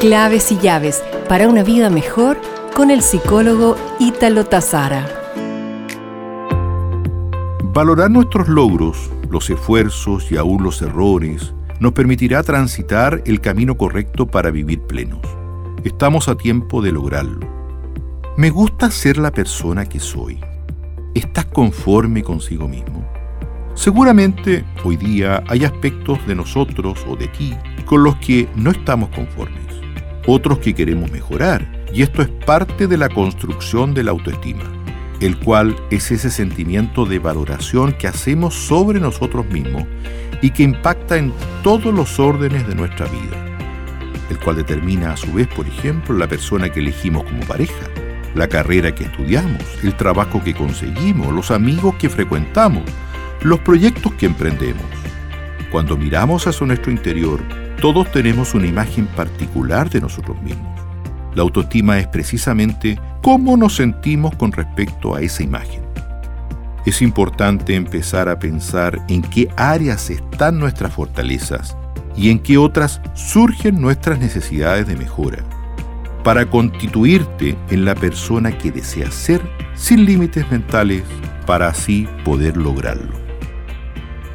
Claves y llaves para una vida mejor con el psicólogo Ítalo Tazara. Valorar nuestros logros, los esfuerzos y aún los errores nos permitirá transitar el camino correcto para vivir plenos. Estamos a tiempo de lograrlo. Me gusta ser la persona que soy. ¿Estás conforme consigo mismo? Seguramente hoy día hay aspectos de nosotros o de ti con los que no estamos conformes otros que queremos mejorar, y esto es parte de la construcción de la autoestima, el cual es ese sentimiento de valoración que hacemos sobre nosotros mismos y que impacta en todos los órdenes de nuestra vida, el cual determina a su vez, por ejemplo, la persona que elegimos como pareja, la carrera que estudiamos, el trabajo que conseguimos, los amigos que frecuentamos, los proyectos que emprendemos. Cuando miramos hacia nuestro interior, todos tenemos una imagen particular de nosotros mismos. La autoestima es precisamente cómo nos sentimos con respecto a esa imagen. Es importante empezar a pensar en qué áreas están nuestras fortalezas y en qué otras surgen nuestras necesidades de mejora, para constituirte en la persona que deseas ser sin límites mentales para así poder lograrlo.